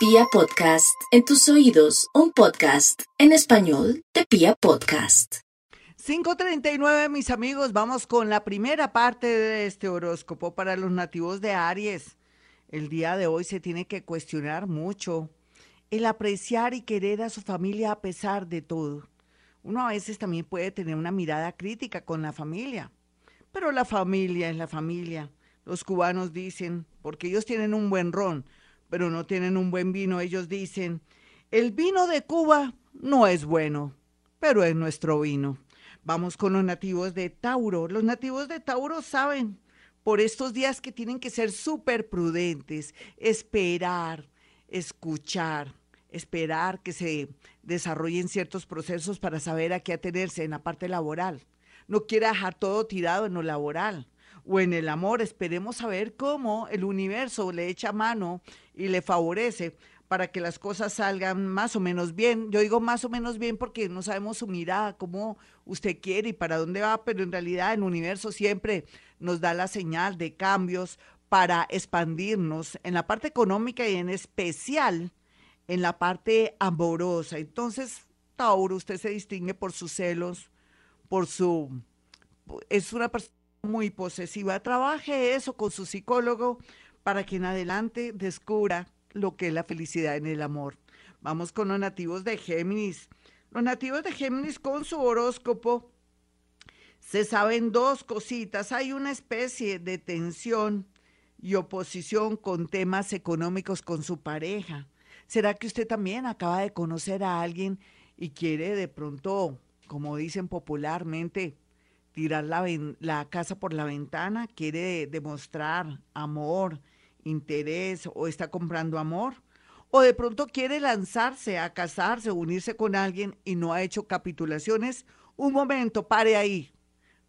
Pia Podcast, en tus oídos, un podcast en español de Pia Podcast. 539, mis amigos, vamos con la primera parte de este horóscopo para los nativos de Aries. El día de hoy se tiene que cuestionar mucho el apreciar y querer a su familia a pesar de todo. Uno a veces también puede tener una mirada crítica con la familia, pero la familia es la familia. Los cubanos dicen, porque ellos tienen un buen ron, pero no tienen un buen vino. Ellos dicen, el vino de Cuba no es bueno, pero es nuestro vino. Vamos con los nativos de Tauro. Los nativos de Tauro saben por estos días que tienen que ser súper prudentes, esperar, escuchar, esperar que se desarrollen ciertos procesos para saber a qué atenerse en la parte laboral. No quiera dejar todo tirado en lo laboral o en el amor. Esperemos saber cómo el universo le echa mano y le favorece para que las cosas salgan más o menos bien. Yo digo más o menos bien porque no sabemos su mirada, cómo usted quiere y para dónde va, pero en realidad el universo siempre nos da la señal de cambios para expandirnos en la parte económica y en especial en la parte amorosa. Entonces, Tauro, usted se distingue por sus celos, por su... Es una persona muy posesiva. Trabaje eso con su psicólogo para que en adelante descubra lo que es la felicidad en el amor. Vamos con los nativos de Géminis. Los nativos de Géminis con su horóscopo se saben dos cositas. Hay una especie de tensión y oposición con temas económicos con su pareja. ¿Será que usted también acaba de conocer a alguien y quiere de pronto, como dicen popularmente, tirar la, la casa por la ventana, quiere demostrar amor, interés o está comprando amor. O de pronto quiere lanzarse a casarse unirse con alguien y no ha hecho capitulaciones. Un momento, pare ahí.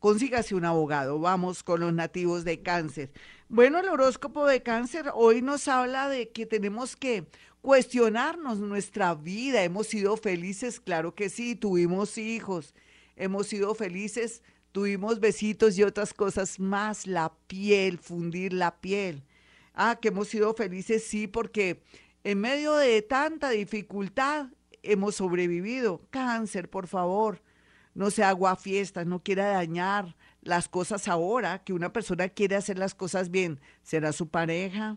Consígase un abogado. Vamos con los nativos de cáncer. Bueno, el horóscopo de cáncer hoy nos habla de que tenemos que cuestionarnos nuestra vida. Hemos sido felices, claro que sí, tuvimos hijos. Hemos sido felices Tuvimos besitos y otras cosas más, la piel, fundir la piel. Ah, que hemos sido felices, sí, porque en medio de tanta dificultad hemos sobrevivido. Cáncer, por favor, no se haga fiestas, no quiera dañar las cosas ahora, que una persona quiere hacer las cosas bien. ¿Será su pareja?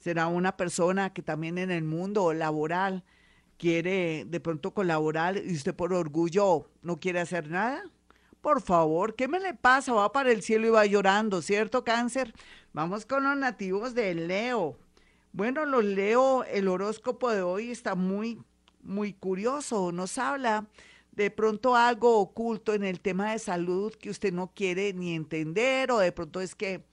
¿Será una persona que también en el mundo laboral quiere de pronto colaborar y usted por orgullo no quiere hacer nada? Por favor, ¿qué me le pasa? Va para el cielo y va llorando, ¿cierto, cáncer? Vamos con los nativos de Leo. Bueno, los Leo, el horóscopo de hoy está muy, muy curioso. Nos habla de pronto algo oculto en el tema de salud que usted no quiere ni entender o de pronto es que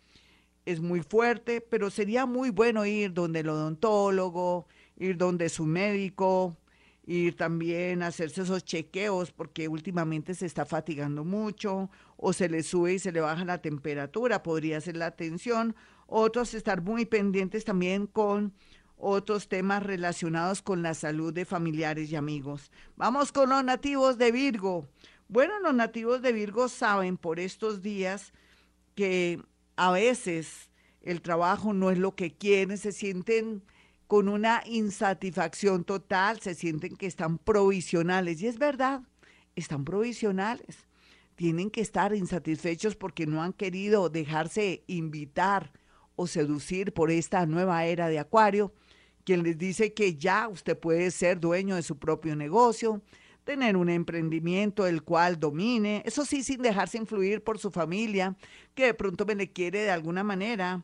es muy fuerte, pero sería muy bueno ir donde el odontólogo, ir donde su médico, ir también a hacerse esos chequeos porque últimamente se está fatigando mucho o se le sube y se le baja la temperatura, podría ser la tensión. Otros estar muy pendientes también con otros temas relacionados con la salud de familiares y amigos. Vamos con los nativos de Virgo. Bueno, los nativos de Virgo saben por estos días que a veces el trabajo no es lo que quieren, se sienten con una insatisfacción total, se sienten que están provisionales. Y es verdad, están provisionales. Tienen que estar insatisfechos porque no han querido dejarse invitar o seducir por esta nueva era de Acuario, quien les dice que ya usted puede ser dueño de su propio negocio, tener un emprendimiento el cual domine, eso sí sin dejarse influir por su familia, que de pronto me le quiere de alguna manera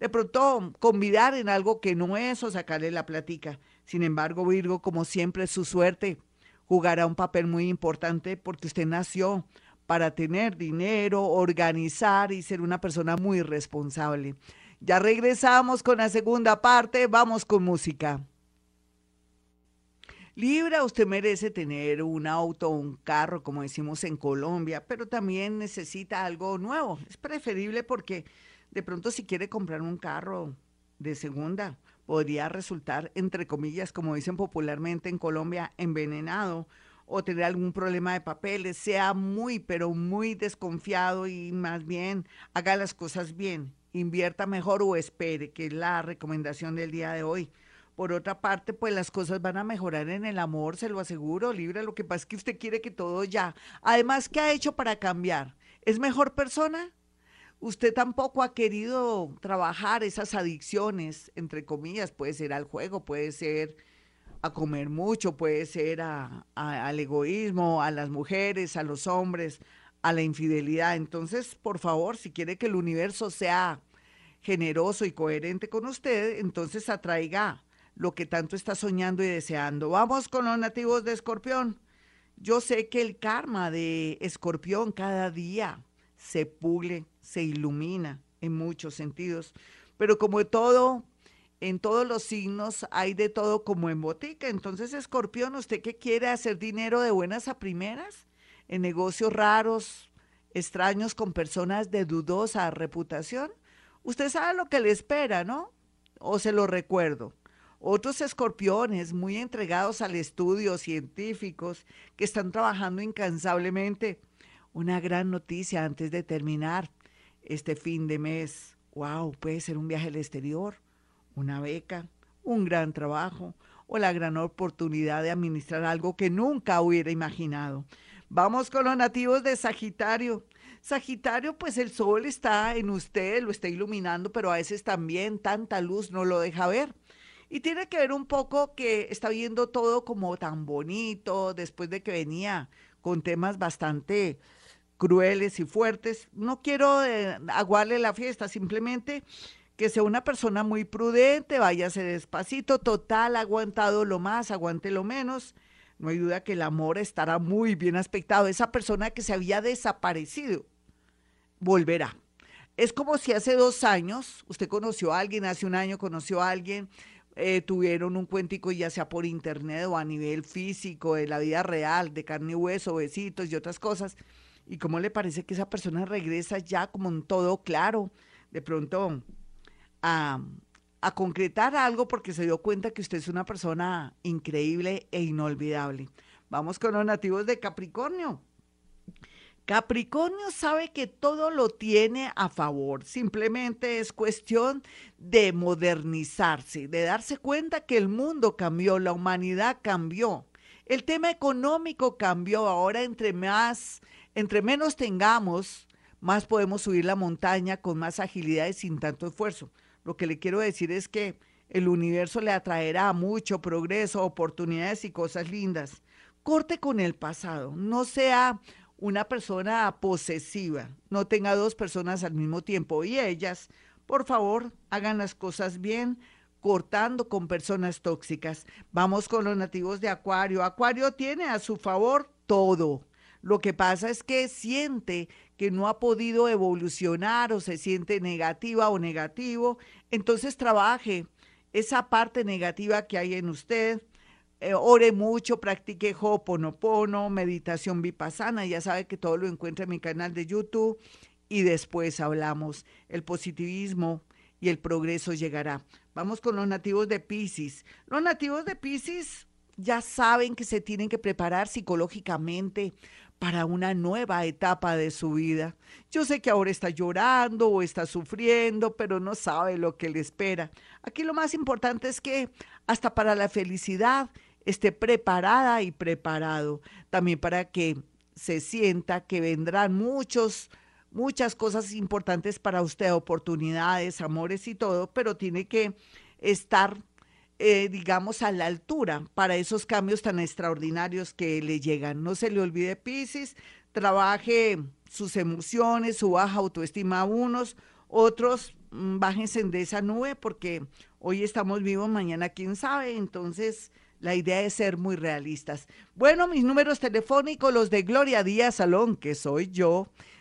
de pronto convidar en algo que no es o sacarle la platica. Sin embargo, Virgo, como siempre, su suerte jugará un papel muy importante porque usted nació para tener dinero, organizar y ser una persona muy responsable. Ya regresamos con la segunda parte, vamos con música. Libra, usted merece tener un auto, un carro, como decimos en Colombia, pero también necesita algo nuevo. Es preferible porque de pronto si quiere comprar un carro de segunda, podría resultar, entre comillas, como dicen popularmente en Colombia, envenenado o tener algún problema de papeles, sea muy, pero muy desconfiado y más bien haga las cosas bien, invierta mejor o espere, que es la recomendación del día de hoy, Por otra parte, pues las cosas van a mejorar en el amor, se lo aseguro, Libra. Lo que pasa es que usted quiere que todo ya. Además, ¿qué ha hecho para cambiar? ¿Es mejor persona? Usted tampoco ha querido trabajar esas adicciones, entre comillas, puede ser al juego, puede ser a comer mucho, puede ser al egoísmo, a las mujeres, a los hombres, a la infidelidad. Entonces, por favor, si quiere que el universo sea generoso y coherente con usted, entonces atraiga lo que tanto está soñando y deseando. Vamos con los nativos de Escorpión. Yo sé que el karma de Escorpión cada día se pule, se ilumina en muchos sentidos, pero como todo, en todos los signos hay de todo como en botica. Entonces, Escorpión, ¿usted qué quiere hacer dinero de buenas a primeras? En negocios raros, extraños con personas de dudosa reputación. Usted sabe lo que le espera, ¿no? O se lo recuerdo. Otros escorpiones muy entregados al estudio, científicos, que están trabajando incansablemente. Una gran noticia antes de terminar este fin de mes. ¡Wow! Puede ser un viaje al exterior, una beca, un gran trabajo o la gran oportunidad de administrar algo que nunca hubiera imaginado. Vamos con los nativos de Sagitario. Sagitario, pues el sol está en usted, lo está iluminando, pero a veces también tanta luz no lo deja ver. Y tiene que ver un poco que está viendo todo como tan bonito después de que venía con temas bastante crueles y fuertes. No quiero eh, aguarle la fiesta, simplemente que sea una persona muy prudente, váyase despacito, total, aguantado lo más, aguante lo menos. No hay duda que el amor estará muy bien aspectado. Esa persona que se había desaparecido volverá. Es como si hace dos años usted conoció a alguien, hace un año conoció a alguien, eh, tuvieron un cuentico ya sea por internet o a nivel físico, de la vida real, de carne y hueso, besitos y otras cosas. ¿Y cómo le parece que esa persona regresa ya como en todo claro? De pronto a, a concretar algo porque se dio cuenta que usted es una persona increíble e inolvidable. Vamos con los nativos de Capricornio. Capricornio sabe que todo lo tiene a favor, simplemente es cuestión de modernizarse, de darse cuenta que el mundo cambió, la humanidad cambió, el tema económico cambió, ahora entre más, entre menos tengamos, más podemos subir la montaña con más agilidad y sin tanto esfuerzo. Lo que le quiero decir es que el universo le atraerá mucho progreso, oportunidades y cosas lindas. Corte con el pasado, no sea una persona posesiva, no tenga dos personas al mismo tiempo y ellas, por favor, hagan las cosas bien, cortando con personas tóxicas. Vamos con los nativos de Acuario. Acuario tiene a su favor todo. Lo que pasa es que siente que no ha podido evolucionar o se siente negativa o negativo, entonces trabaje esa parte negativa que hay en usted, eh, ore mucho, practique Ho'oponopono, meditación vipassana, ya sabe que todo lo encuentra en mi canal de YouTube y después hablamos. El positivismo y el progreso llegará. Vamos con los nativos de Pisces. Los nativos de Pisces ya saben que se tienen que preparar psicológicamente para una nueva etapa de su vida. Yo sé que ahora está llorando o está sufriendo, pero no sabe lo que le espera. Aquí lo más importante es que hasta para la felicidad esté preparada y preparado también para que se sienta que vendrán muchos, muchas cosas importantes para usted, oportunidades, amores y todo, pero tiene que estar, eh, digamos, a la altura para esos cambios tan extraordinarios que le llegan. No se le olvide, Pisces, trabaje sus emociones, su baja autoestima a unos, otros mm, bájense de esa nube porque hoy estamos vivos, mañana quién sabe, entonces la idea es ser muy realistas. Bueno, mis números telefónicos, los de Gloria Díaz Salón, que soy yo,